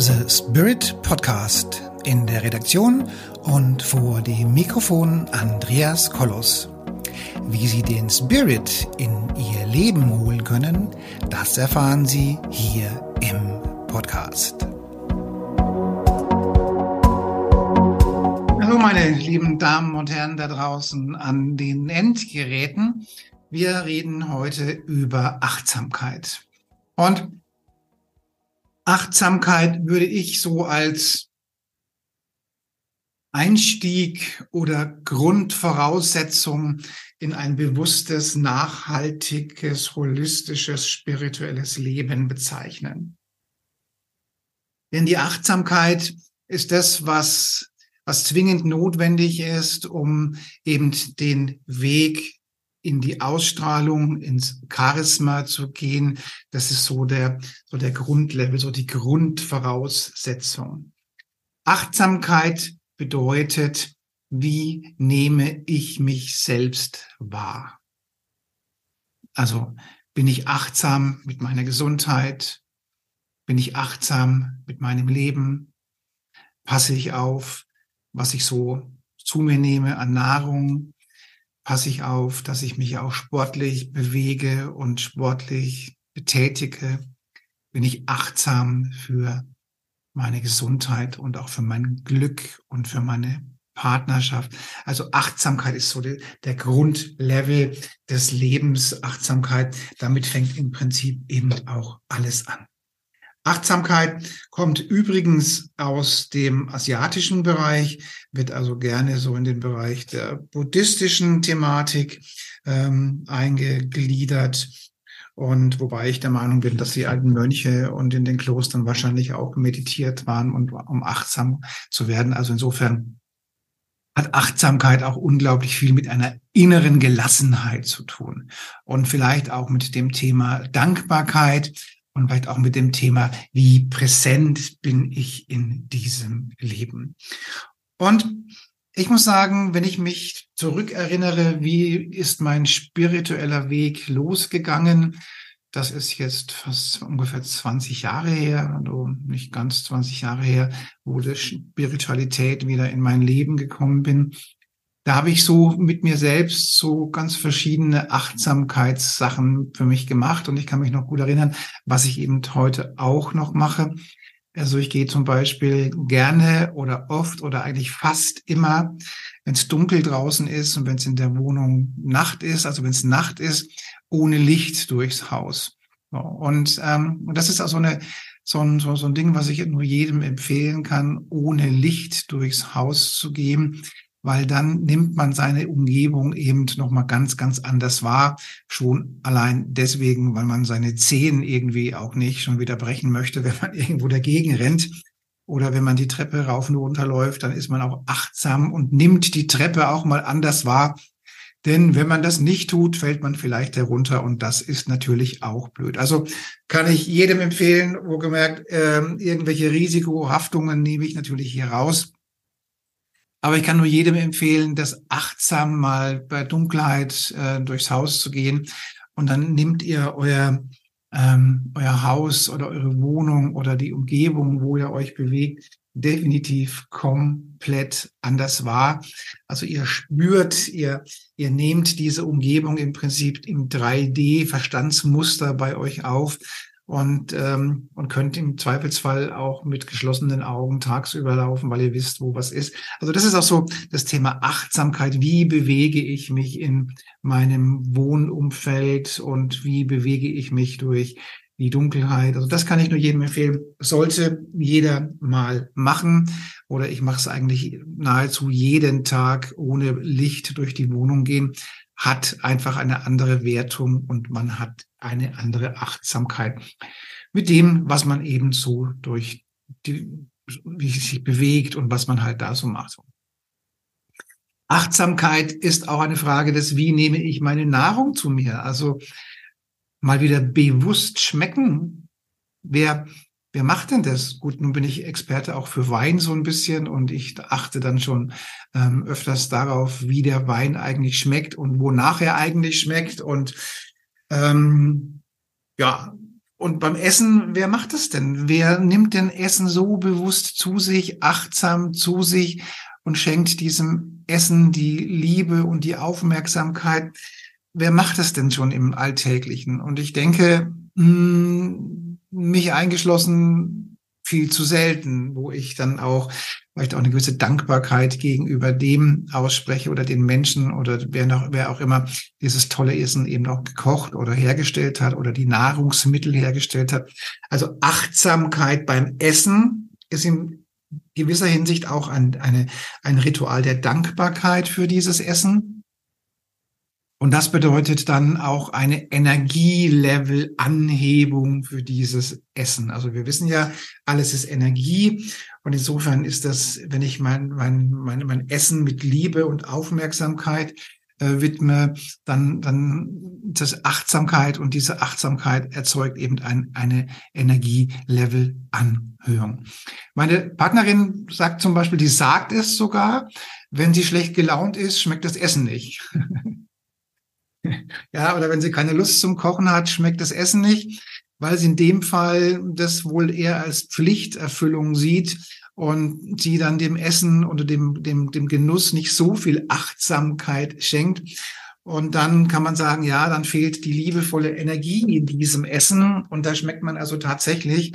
The Spirit Podcast. In der Redaktion und vor dem Mikrofon Andreas Kollos. Wie Sie den Spirit in Ihr Leben holen können, das erfahren Sie hier im Podcast. Hallo meine lieben Damen und Herren da draußen an den Endgeräten. Wir reden heute über Achtsamkeit. Und Achtsamkeit würde ich so als Einstieg oder Grundvoraussetzung in ein bewusstes, nachhaltiges, holistisches, spirituelles Leben bezeichnen. Denn die Achtsamkeit ist das, was, was zwingend notwendig ist, um eben den Weg in die Ausstrahlung, ins Charisma zu gehen. Das ist so der, so der Grundlevel, so die Grundvoraussetzung. Achtsamkeit bedeutet, wie nehme ich mich selbst wahr? Also bin ich achtsam mit meiner Gesundheit? Bin ich achtsam mit meinem Leben? Passe ich auf, was ich so zu mir nehme an Nahrung? Passe ich auf, dass ich mich auch sportlich bewege und sportlich betätige? Bin ich achtsam für meine Gesundheit und auch für mein Glück und für meine Partnerschaft. Also Achtsamkeit ist so die, der Grundlevel des Lebens. Achtsamkeit, damit fängt im Prinzip eben auch alles an. Achtsamkeit kommt übrigens aus dem asiatischen Bereich, wird also gerne so in den Bereich der buddhistischen Thematik ähm, eingegliedert. Und wobei ich der Meinung bin, dass die alten Mönche und in den Klostern wahrscheinlich auch meditiert waren und um achtsam zu werden. Also insofern hat Achtsamkeit auch unglaublich viel mit einer inneren Gelassenheit zu tun und vielleicht auch mit dem Thema Dankbarkeit, und vielleicht auch mit dem Thema, wie präsent bin ich in diesem Leben. Und ich muss sagen, wenn ich mich zurückerinnere, wie ist mein spiritueller Weg losgegangen? Das ist jetzt fast ungefähr 20 Jahre her, also nicht ganz 20 Jahre her, wo die Spiritualität wieder in mein Leben gekommen bin da habe ich so mit mir selbst so ganz verschiedene Achtsamkeitssachen für mich gemacht und ich kann mich noch gut erinnern, was ich eben heute auch noch mache. Also ich gehe zum Beispiel gerne oder oft oder eigentlich fast immer, wenn es dunkel draußen ist und wenn es in der Wohnung Nacht ist, also wenn es Nacht ist, ohne Licht durchs Haus. Und, ähm, und das ist also eine, so ein, so, so ein Ding, was ich nur jedem empfehlen kann, ohne Licht durchs Haus zu gehen weil dann nimmt man seine Umgebung eben nochmal ganz, ganz anders wahr. Schon allein deswegen, weil man seine Zehen irgendwie auch nicht schon wieder brechen möchte, wenn man irgendwo dagegen rennt. Oder wenn man die Treppe rauf und runter läuft, dann ist man auch achtsam und nimmt die Treppe auch mal anders wahr. Denn wenn man das nicht tut, fällt man vielleicht herunter und das ist natürlich auch blöd. Also kann ich jedem empfehlen, wo gemerkt, äh, irgendwelche Risikohaftungen nehme ich natürlich hier raus aber ich kann nur jedem empfehlen, das achtsam mal bei Dunkelheit äh, durchs Haus zu gehen. Und dann nehmt ihr euer, ähm, euer Haus oder eure Wohnung oder die Umgebung, wo ihr euch bewegt, definitiv komplett anders wahr. Also ihr spürt, ihr, ihr nehmt diese Umgebung im Prinzip im 3D-Verstandsmuster bei euch auf und, ähm, und könnt im Zweifelsfall auch mit geschlossenen Augen tagsüber laufen, weil ihr wisst, wo was ist. Also das ist auch so das Thema Achtsamkeit. Wie bewege ich mich in meinem Wohnumfeld und wie bewege ich mich durch die Dunkelheit? Also das kann ich nur jedem empfehlen. Sollte jeder mal machen oder ich mache es eigentlich nahezu jeden Tag ohne Licht durch die Wohnung gehen hat einfach eine andere Wertung und man hat eine andere Achtsamkeit mit dem, was man eben so durch die, wie es sich bewegt und was man halt da so macht. Achtsamkeit ist auch eine Frage des, wie nehme ich meine Nahrung zu mir? Also mal wieder bewusst schmecken. Wer wer macht denn das? Gut, nun bin ich Experte auch für Wein so ein bisschen und ich achte dann schon ähm, öfters darauf, wie der Wein eigentlich schmeckt und wonach er eigentlich schmeckt. Und ähm, ja, und beim Essen, wer macht das denn? Wer nimmt denn Essen so bewusst zu sich, achtsam zu sich und schenkt diesem Essen die Liebe und die Aufmerksamkeit? Wer macht das denn schon im Alltäglichen? Und ich denke, hm, mich eingeschlossen, viel zu selten, wo ich dann auch vielleicht auch eine gewisse Dankbarkeit gegenüber dem ausspreche oder den Menschen oder wer, noch, wer auch immer dieses tolle Essen eben auch gekocht oder hergestellt hat oder die Nahrungsmittel hergestellt hat. Also Achtsamkeit beim Essen ist in gewisser Hinsicht auch ein, eine, ein Ritual der Dankbarkeit für dieses Essen. Und das bedeutet dann auch eine Energielevel-Anhebung für dieses Essen. Also wir wissen ja, alles ist Energie. Und insofern ist das, wenn ich mein, mein, mein, mein Essen mit Liebe und Aufmerksamkeit äh, widme, dann, dann das Achtsamkeit und diese Achtsamkeit erzeugt eben ein, eine Energielevel-Anhöhung. Meine Partnerin sagt zum Beispiel, die sagt es sogar, wenn sie schlecht gelaunt ist, schmeckt das Essen nicht. Ja, oder wenn sie keine Lust zum Kochen hat, schmeckt das Essen nicht, weil sie in dem Fall das wohl eher als Pflichterfüllung sieht und sie dann dem Essen oder dem, dem, dem Genuss nicht so viel Achtsamkeit schenkt. Und dann kann man sagen, ja, dann fehlt die liebevolle Energie in diesem Essen. Und da schmeckt man also tatsächlich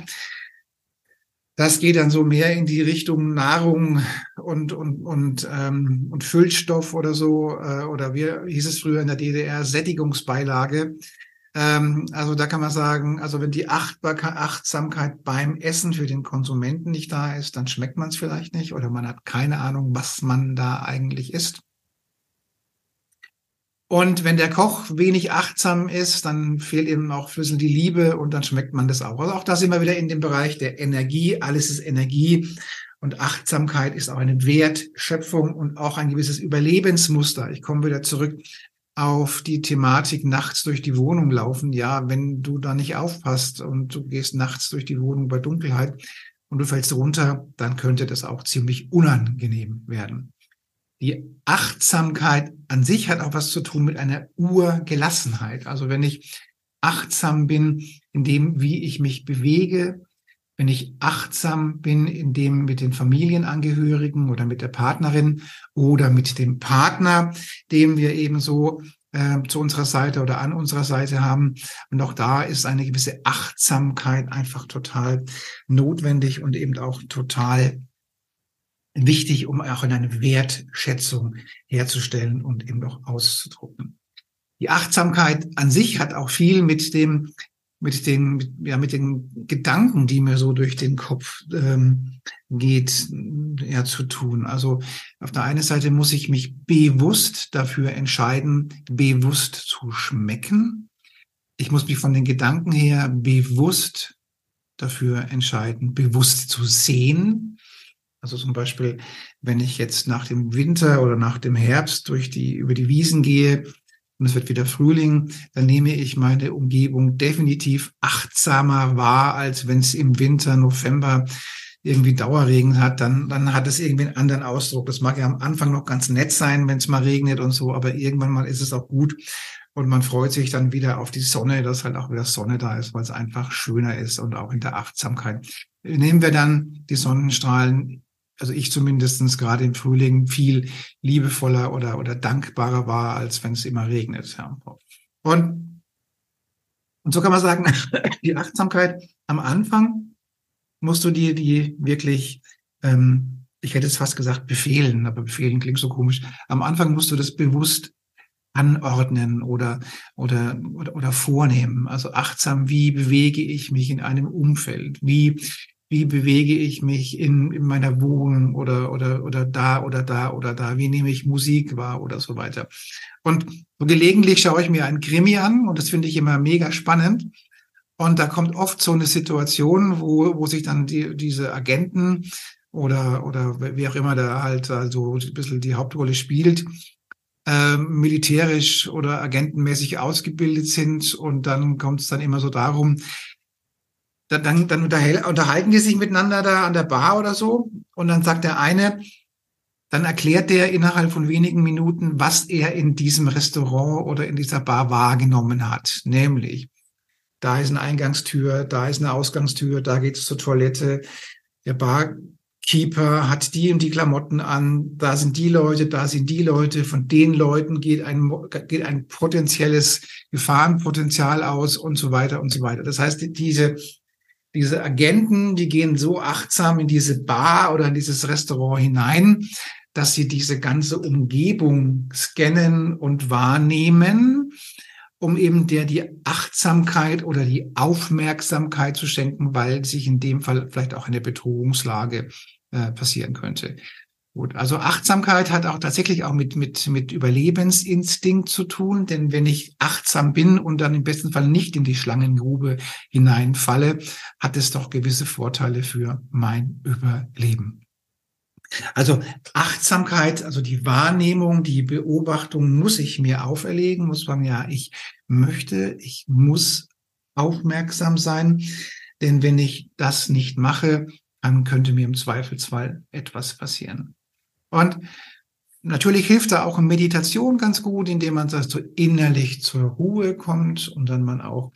das geht dann so mehr in die Richtung Nahrung und und und ähm, und Füllstoff oder so äh, oder wie hieß es früher in der DDR Sättigungsbeilage. Ähm, also da kann man sagen, also wenn die Achtbarkeit, Achtsamkeit beim Essen für den Konsumenten nicht da ist, dann schmeckt man es vielleicht nicht oder man hat keine Ahnung, was man da eigentlich isst. Und wenn der Koch wenig achtsam ist, dann fehlt eben auch Flüssel die Liebe und dann schmeckt man das auch. Also auch da sind wir wieder in dem Bereich der Energie. Alles ist Energie und Achtsamkeit ist auch eine Wertschöpfung und auch ein gewisses Überlebensmuster. Ich komme wieder zurück auf die Thematik nachts durch die Wohnung laufen. Ja, wenn du da nicht aufpasst und du gehst nachts durch die Wohnung bei Dunkelheit und du fällst runter, dann könnte das auch ziemlich unangenehm werden. Die Achtsamkeit an sich hat auch was zu tun mit einer Urgelassenheit. Also wenn ich achtsam bin in dem, wie ich mich bewege, wenn ich achtsam bin in dem mit den Familienangehörigen oder mit der Partnerin oder mit dem Partner, dem wir eben so äh, zu unserer Seite oder an unserer Seite haben. Und auch da ist eine gewisse Achtsamkeit einfach total notwendig und eben auch total wichtig, um auch eine Wertschätzung herzustellen und eben auch auszudrucken. Die Achtsamkeit an sich hat auch viel mit dem, mit den, ja, mit den Gedanken, die mir so durch den Kopf ähm, geht, ja, zu tun. Also auf der einen Seite muss ich mich bewusst dafür entscheiden, bewusst zu schmecken. Ich muss mich von den Gedanken her bewusst dafür entscheiden, bewusst zu sehen. Also zum Beispiel, wenn ich jetzt nach dem Winter oder nach dem Herbst durch die, über die Wiesen gehe und es wird wieder Frühling, dann nehme ich meine Umgebung definitiv achtsamer wahr, als wenn es im Winter, November irgendwie Dauerregen hat, dann, dann hat es irgendwie einen anderen Ausdruck. Das mag ja am Anfang noch ganz nett sein, wenn es mal regnet und so, aber irgendwann mal ist es auch gut. Und man freut sich dann wieder auf die Sonne, dass halt auch wieder Sonne da ist, weil es einfach schöner ist und auch in der Achtsamkeit. Nehmen wir dann die Sonnenstrahlen also ich zumindestens gerade im Frühling viel liebevoller oder, oder dankbarer war, als wenn es immer regnet. Und, und so kann man sagen, die Achtsamkeit am Anfang musst du dir die wirklich, ähm, ich hätte es fast gesagt, befehlen, aber befehlen klingt so komisch. Am Anfang musst du das bewusst anordnen oder, oder, oder, oder vornehmen. Also achtsam, wie bewege ich mich in einem Umfeld? Wie, wie bewege ich mich in, in meiner Wohnung oder, oder, oder da oder da oder da, wie nehme ich Musik wahr oder so weiter. Und so gelegentlich schaue ich mir ein Krimi an und das finde ich immer mega spannend. Und da kommt oft so eine Situation, wo, wo sich dann die, diese Agenten oder, oder wie auch immer da halt also ein bisschen die Hauptrolle spielt, äh, militärisch oder agentenmäßig ausgebildet sind. Und dann kommt es dann immer so darum, dann, dann, dann unterhalten die sich miteinander da an der Bar oder so. Und dann sagt der eine, dann erklärt der innerhalb von wenigen Minuten, was er in diesem Restaurant oder in dieser Bar wahrgenommen hat. Nämlich, da ist eine Eingangstür, da ist eine Ausgangstür, da geht es zur Toilette. Der Barkeeper hat die und die Klamotten an, da sind die Leute, da sind die Leute. Von den Leuten geht ein, geht ein potenzielles Gefahrenpotenzial aus und so weiter und so weiter. Das heißt, diese, diese Agenten, die gehen so achtsam in diese Bar oder in dieses Restaurant hinein, dass sie diese ganze Umgebung scannen und wahrnehmen um eben der die Achtsamkeit oder die Aufmerksamkeit zu schenken, weil sich in dem Fall vielleicht auch eine Bedrohungslage äh, passieren könnte. Gut, also Achtsamkeit hat auch tatsächlich auch mit, mit, mit Überlebensinstinkt zu tun, denn wenn ich achtsam bin und dann im besten Fall nicht in die Schlangengrube hineinfalle, hat es doch gewisse Vorteile für mein Überleben. Also Achtsamkeit, also die Wahrnehmung, die Beobachtung muss ich mir auferlegen, muss man ja, ich möchte, ich muss aufmerksam sein, denn wenn ich das nicht mache, dann könnte mir im Zweifelsfall etwas passieren. Und natürlich hilft da auch Meditation ganz gut, indem man so innerlich zur Ruhe kommt und dann man auch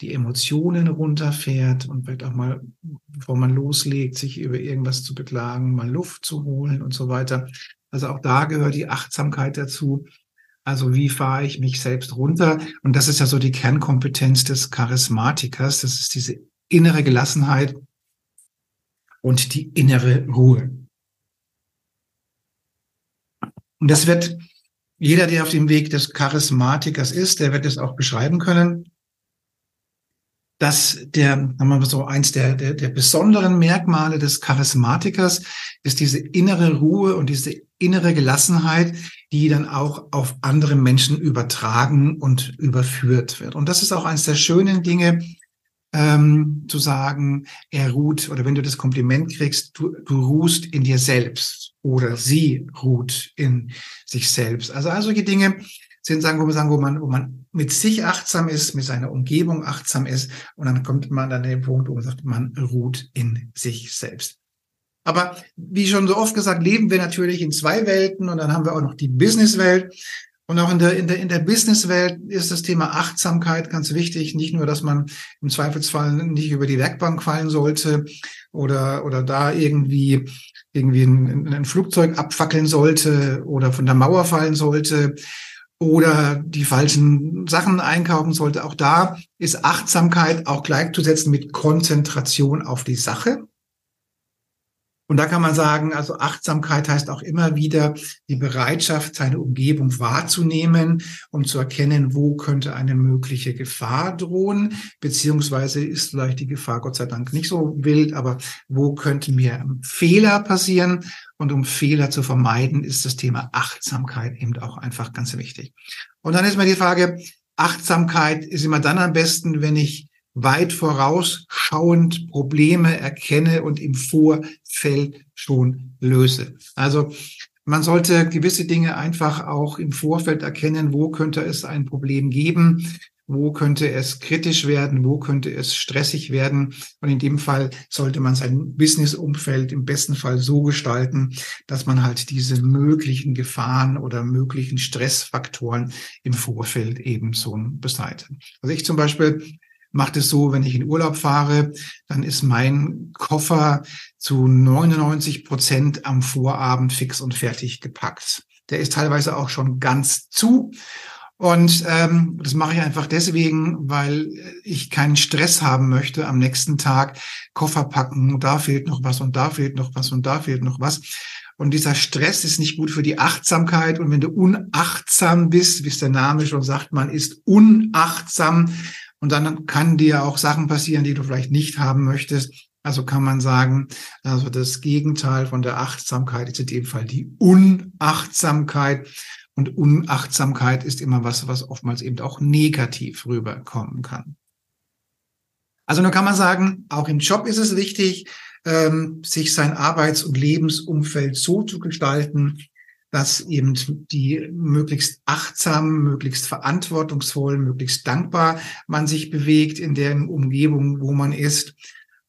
die Emotionen runterfährt und vielleicht auch mal, bevor man loslegt, sich über irgendwas zu beklagen, mal Luft zu holen und so weiter. Also auch da gehört die Achtsamkeit dazu. Also wie fahre ich mich selbst runter? Und das ist ja so die Kernkompetenz des Charismatikers. Das ist diese innere Gelassenheit und die innere Ruhe. Und das wird jeder, der auf dem Weg des Charismatikers ist, der wird es auch beschreiben können dass der, haben wir so eins der, der, der besonderen Merkmale des Charismatikers ist diese innere Ruhe und diese innere Gelassenheit, die dann auch auf andere Menschen übertragen und überführt wird. Und das ist auch eines der schönen Dinge, ähm, zu sagen, er ruht, oder wenn du das Kompliment kriegst, du, du ruhst in dir selbst oder sie ruht in sich selbst. Also all solche Dinge, sind sagen, man sagen, wo man, wo man mit sich achtsam ist, mit seiner Umgebung achtsam ist. Und dann kommt man an den Punkt, wo man sagt, man ruht in sich selbst. Aber wie schon so oft gesagt, leben wir natürlich in zwei Welten und dann haben wir auch noch die Businesswelt. Und auch in der, in der, in der Businesswelt ist das Thema Achtsamkeit ganz wichtig. Nicht nur, dass man im Zweifelsfall nicht über die Werkbank fallen sollte oder, oder da irgendwie, irgendwie ein, ein Flugzeug abfackeln sollte oder von der Mauer fallen sollte, oder die falschen Sachen einkaufen sollte. Auch da ist Achtsamkeit auch gleichzusetzen mit Konzentration auf die Sache. Und da kann man sagen, also Achtsamkeit heißt auch immer wieder die Bereitschaft, seine Umgebung wahrzunehmen, um zu erkennen, wo könnte eine mögliche Gefahr drohen, beziehungsweise ist vielleicht die Gefahr Gott sei Dank nicht so wild, aber wo könnte mir Fehler passieren? Und um Fehler zu vermeiden, ist das Thema Achtsamkeit eben auch einfach ganz wichtig. Und dann ist mir die Frage, Achtsamkeit ist immer dann am besten, wenn ich weit vorausschauend Probleme erkenne und im Vorfeld schon löse. Also man sollte gewisse Dinge einfach auch im Vorfeld erkennen, wo könnte es ein Problem geben, wo könnte es kritisch werden, wo könnte es stressig werden. Und in dem Fall sollte man sein Businessumfeld im besten Fall so gestalten, dass man halt diese möglichen Gefahren oder möglichen Stressfaktoren im Vorfeld eben so beseitigt. Also ich zum Beispiel macht es so, wenn ich in Urlaub fahre, dann ist mein Koffer zu 99 Prozent am Vorabend fix und fertig gepackt. Der ist teilweise auch schon ganz zu. Und ähm, das mache ich einfach deswegen, weil ich keinen Stress haben möchte am nächsten Tag. Koffer packen, da fehlt noch was und da fehlt noch was und da fehlt noch was. Und dieser Stress ist nicht gut für die Achtsamkeit. Und wenn du unachtsam bist, wie es der Name schon sagt, man ist unachtsam, und dann kann dir auch Sachen passieren, die du vielleicht nicht haben möchtest. Also kann man sagen, also das Gegenteil von der Achtsamkeit ist in dem Fall die Unachtsamkeit. Und Unachtsamkeit ist immer was, was oftmals eben auch negativ rüberkommen kann. Also nur kann man sagen, auch im Job ist es wichtig, ähm, sich sein Arbeits- und Lebensumfeld so zu gestalten, dass eben die möglichst achtsam, möglichst verantwortungsvoll, möglichst dankbar man sich bewegt in der Umgebung, wo man ist.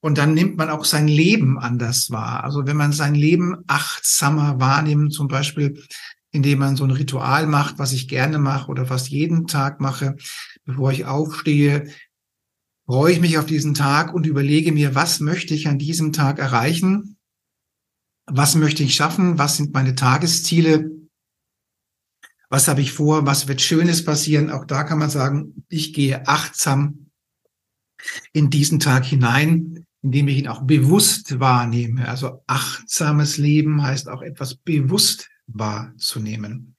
Und dann nimmt man auch sein Leben anders wahr. Also wenn man sein Leben achtsamer wahrnimmt, zum Beispiel indem man so ein Ritual macht, was ich gerne mache oder was jeden Tag mache, bevor ich aufstehe, freue ich mich auf diesen Tag und überlege mir, was möchte ich an diesem Tag erreichen? Was möchte ich schaffen? Was sind meine Tagesziele? Was habe ich vor? Was wird Schönes passieren? Auch da kann man sagen, ich gehe achtsam in diesen Tag hinein, indem ich ihn auch bewusst wahrnehme. Also achtsames Leben heißt auch etwas bewusst wahrzunehmen.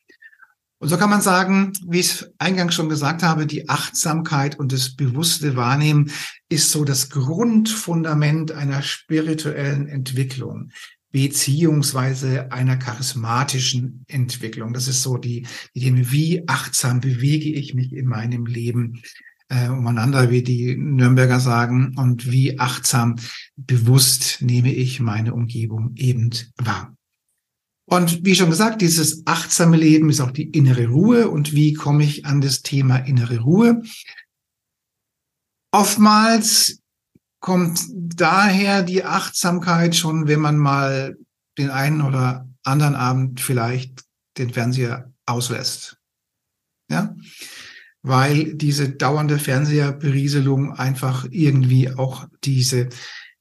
Und so kann man sagen, wie ich es eingangs schon gesagt habe, die Achtsamkeit und das bewusste Wahrnehmen ist so das Grundfundament einer spirituellen Entwicklung beziehungsweise einer charismatischen Entwicklung. Das ist so die, die Themen, wie achtsam bewege ich mich in meinem Leben äh, umeinander, wie die Nürnberger sagen, und wie achtsam bewusst nehme ich meine Umgebung eben wahr. Und wie schon gesagt, dieses achtsame Leben ist auch die innere Ruhe. Und wie komme ich an das Thema innere Ruhe? Oftmals kommt daher die Achtsamkeit schon, wenn man mal den einen oder anderen Abend vielleicht den Fernseher auslässt. Ja? Weil diese dauernde Fernseherberieselung einfach irgendwie auch diese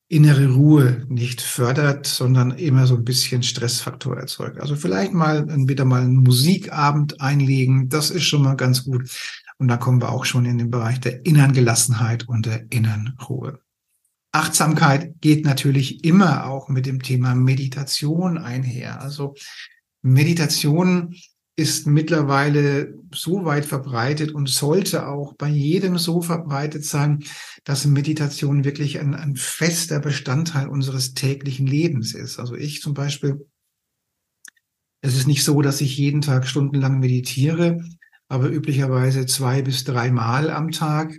innere Ruhe nicht fördert, sondern immer so ein bisschen Stressfaktor erzeugt. Also vielleicht mal wieder mal einen Musikabend einlegen, das ist schon mal ganz gut. Und da kommen wir auch schon in den Bereich der inneren Gelassenheit und der inneren Ruhe. Achtsamkeit geht natürlich immer auch mit dem Thema Meditation einher. Also Meditation ist mittlerweile so weit verbreitet und sollte auch bei jedem so verbreitet sein, dass Meditation wirklich ein, ein fester Bestandteil unseres täglichen Lebens ist. Also ich zum Beispiel, es ist nicht so, dass ich jeden Tag stundenlang meditiere, aber üblicherweise zwei bis dreimal am Tag.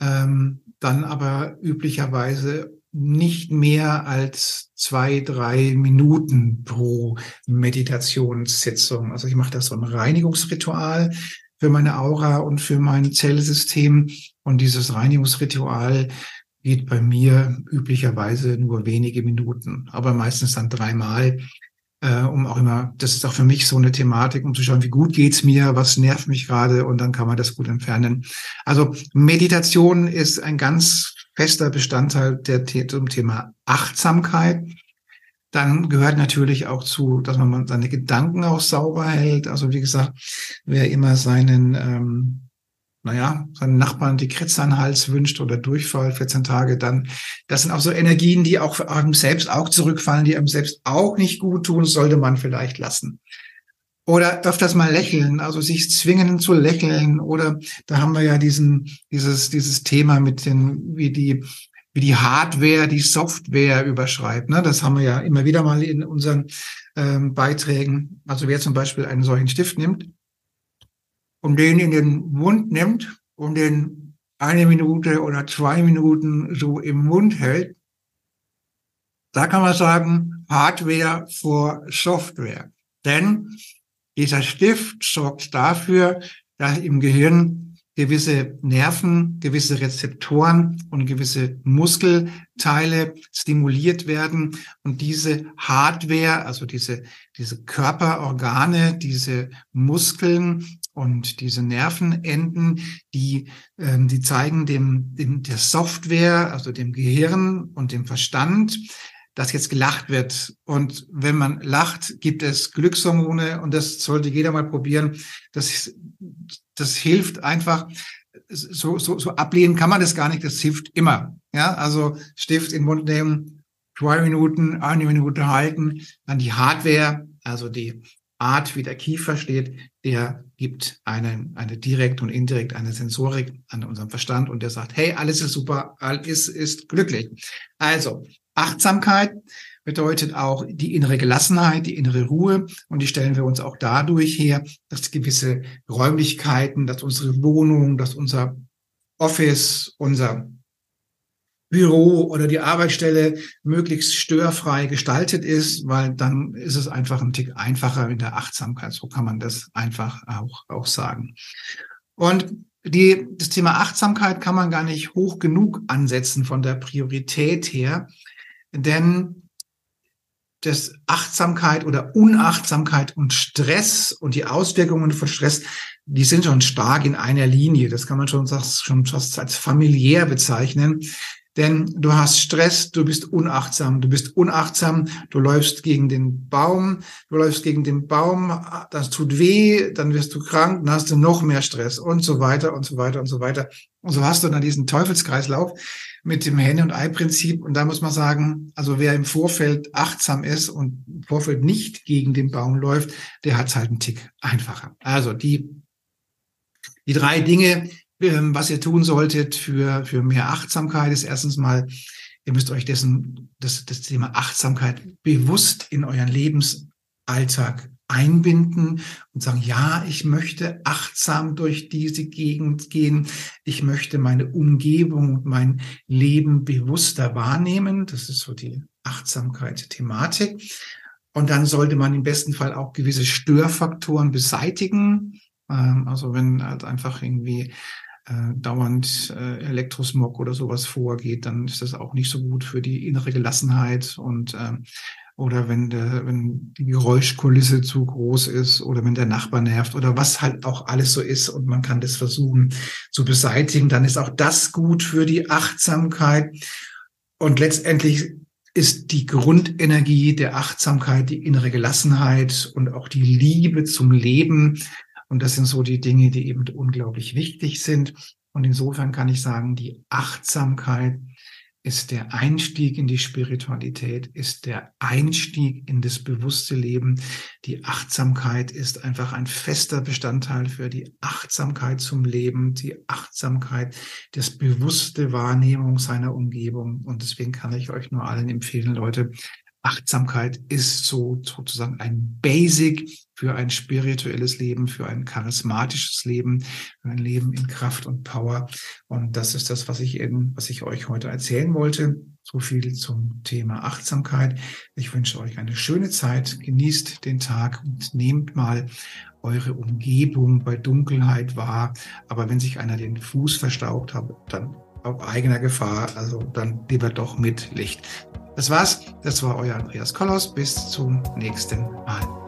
Ähm, dann aber üblicherweise nicht mehr als zwei, drei Minuten pro Meditationssitzung. Also ich mache das so ein Reinigungsritual für meine Aura und für mein Zellsystem. Und dieses Reinigungsritual geht bei mir üblicherweise nur wenige Minuten, aber meistens dann dreimal, äh, um auch immer, das ist auch für mich so eine Thematik, um zu schauen, wie gut geht's mir, was nervt mich gerade und dann kann man das gut entfernen. Also Meditation ist ein ganz fester Bestandteil der, zum Thema Achtsamkeit. Dann gehört natürlich auch zu, dass man seine Gedanken auch sauber hält. Also wie gesagt, wer immer seinen, ähm, naja, seinen Nachbarn die Kritze an den Hals wünscht oder Durchfall 14 Tage, dann, das sind auch so Energien, die auch einem selbst auch zurückfallen, die einem selbst auch nicht gut tun, sollte man vielleicht lassen. Oder öfters mal lächeln, also sich zwingen zu lächeln. Oder da haben wir ja diesen, dieses, dieses Thema mit den, wie die, wie die Hardware die Software überschreibt. Ne? Das haben wir ja immer wieder mal in unseren ähm, Beiträgen. Also wer zum Beispiel einen solchen Stift nimmt und den in den Mund nimmt und den eine Minute oder zwei Minuten so im Mund hält, da kann man sagen, Hardware vor Software. Denn dieser Stift sorgt dafür, dass im Gehirn gewisse Nerven, gewisse Rezeptoren und gewisse Muskelteile stimuliert werden und diese Hardware, also diese, diese Körperorgane, diese Muskeln und diese Nervenenden, die, ähm, die zeigen dem, dem der Software, also dem Gehirn und dem Verstand, dass jetzt gelacht wird. Und wenn man lacht, gibt es Glückshormone und das sollte jeder mal probieren. Das, das hilft einfach. So, so, so ablehnen kann man das gar nicht. Das hilft immer. Ja, also Stift in den Mund nehmen, zwei Minuten, eine Minute halten, dann die Hardware, also die Art, wie der Kiefer steht, der gibt eine, eine direkt und indirekt eine Sensorik an unserem Verstand und der sagt, hey, alles ist super, alles ist glücklich. Also Achtsamkeit bedeutet auch die innere Gelassenheit, die innere Ruhe. Und die stellen wir uns auch dadurch her, dass gewisse Räumlichkeiten, dass unsere Wohnung, dass unser Office, unser Büro oder die Arbeitsstelle möglichst störfrei gestaltet ist, weil dann ist es einfach ein Tick einfacher in der Achtsamkeit. So kann man das einfach auch, auch sagen. Und die, das Thema Achtsamkeit kann man gar nicht hoch genug ansetzen von der Priorität her. Denn dass Achtsamkeit oder Unachtsamkeit und Stress und die Auswirkungen von Stress, die sind schon stark in einer Linie. Das kann man schon, schon fast als familiär bezeichnen. Denn du hast Stress, du bist unachtsam, du bist unachtsam, du läufst gegen den Baum, du läufst gegen den Baum, das tut weh, dann wirst du krank, dann hast du noch mehr Stress und so weiter und so weiter und so weiter. Und so hast du dann diesen Teufelskreislauf mit dem Henne- und Ei-Prinzip. Und da muss man sagen, also wer im Vorfeld achtsam ist und im Vorfeld nicht gegen den Baum läuft, der hat es halt einen Tick einfacher. Also die, die drei Dinge, ähm, was ihr tun solltet für, für mehr Achtsamkeit, ist erstens mal, ihr müsst euch dessen, das, das Thema Achtsamkeit bewusst in euren Lebensalltag einbinden und sagen, ja, ich möchte achtsam durch diese Gegend gehen. Ich möchte meine Umgebung und mein Leben bewusster wahrnehmen. Das ist so die Achtsamkeit-Thematik. Und dann sollte man im besten Fall auch gewisse Störfaktoren beseitigen. Ähm, also wenn halt einfach irgendwie äh, dauernd äh, Elektrosmog oder sowas vorgeht, dann ist das auch nicht so gut für die innere Gelassenheit und äh, oder wenn der, wenn die Geräuschkulisse zu groß ist oder wenn der Nachbar nervt oder was halt auch alles so ist und man kann das versuchen zu beseitigen, dann ist auch das gut für die Achtsamkeit. Und letztendlich ist die Grundenergie der Achtsamkeit die innere Gelassenheit und auch die Liebe zum Leben und das sind so die Dinge, die eben unglaublich wichtig sind. Und insofern kann ich sagen, die Achtsamkeit ist der Einstieg in die Spiritualität, ist der Einstieg in das bewusste Leben. Die Achtsamkeit ist einfach ein fester Bestandteil für die Achtsamkeit zum Leben, die Achtsamkeit, das bewusste Wahrnehmung seiner Umgebung. Und deswegen kann ich euch nur allen empfehlen, Leute, Achtsamkeit ist so sozusagen ein Basic für ein spirituelles Leben, für ein charismatisches Leben, für ein Leben in Kraft und Power. Und das ist das, was ich eben, was ich euch heute erzählen wollte. So viel zum Thema Achtsamkeit. Ich wünsche euch eine schöne Zeit. Genießt den Tag und nehmt mal eure Umgebung bei Dunkelheit wahr. Aber wenn sich einer den Fuß verstaubt hat, dann auf eigener Gefahr, also dann lieber doch mit Licht. Das war's. Das war euer Andreas Kollos. Bis zum nächsten Mal.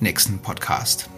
nächsten Podcast.